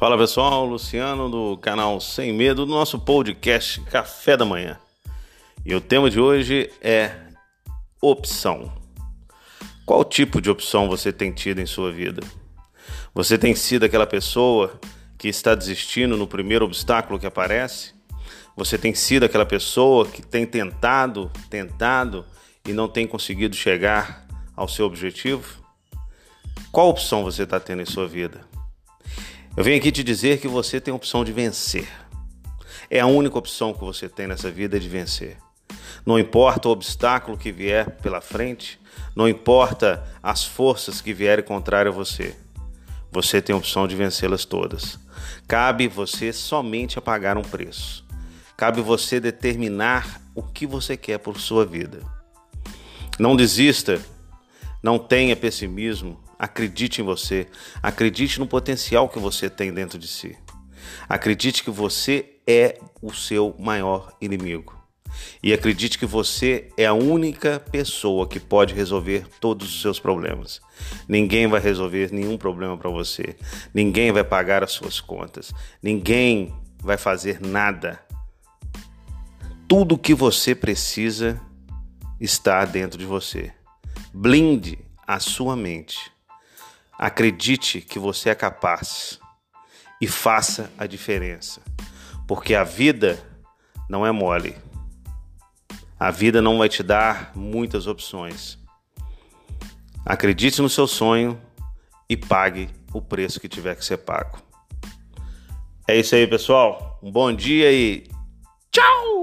Fala pessoal, Luciano do canal Sem Medo, do nosso podcast Café da Manhã. E o tema de hoje é opção. Qual tipo de opção você tem tido em sua vida? Você tem sido aquela pessoa que está desistindo no primeiro obstáculo que aparece? Você tem sido aquela pessoa que tem tentado, tentado e não tem conseguido chegar ao seu objetivo? Qual opção você está tendo em sua vida? Eu venho aqui te dizer que você tem a opção de vencer. É a única opção que você tem nessa vida de vencer. Não importa o obstáculo que vier pela frente, não importa as forças que vierem contrário a você. Você tem a opção de vencê-las todas. Cabe você somente a pagar um preço. Cabe você determinar o que você quer por sua vida. Não desista, não tenha pessimismo, Acredite em você. Acredite no potencial que você tem dentro de si. Acredite que você é o seu maior inimigo. E acredite que você é a única pessoa que pode resolver todos os seus problemas. Ninguém vai resolver nenhum problema para você. Ninguém vai pagar as suas contas. Ninguém vai fazer nada. Tudo que você precisa está dentro de você. Blinde a sua mente Acredite que você é capaz e faça a diferença, porque a vida não é mole. A vida não vai te dar muitas opções. Acredite no seu sonho e pague o preço que tiver que ser pago. É isso aí, pessoal. Um bom dia e tchau!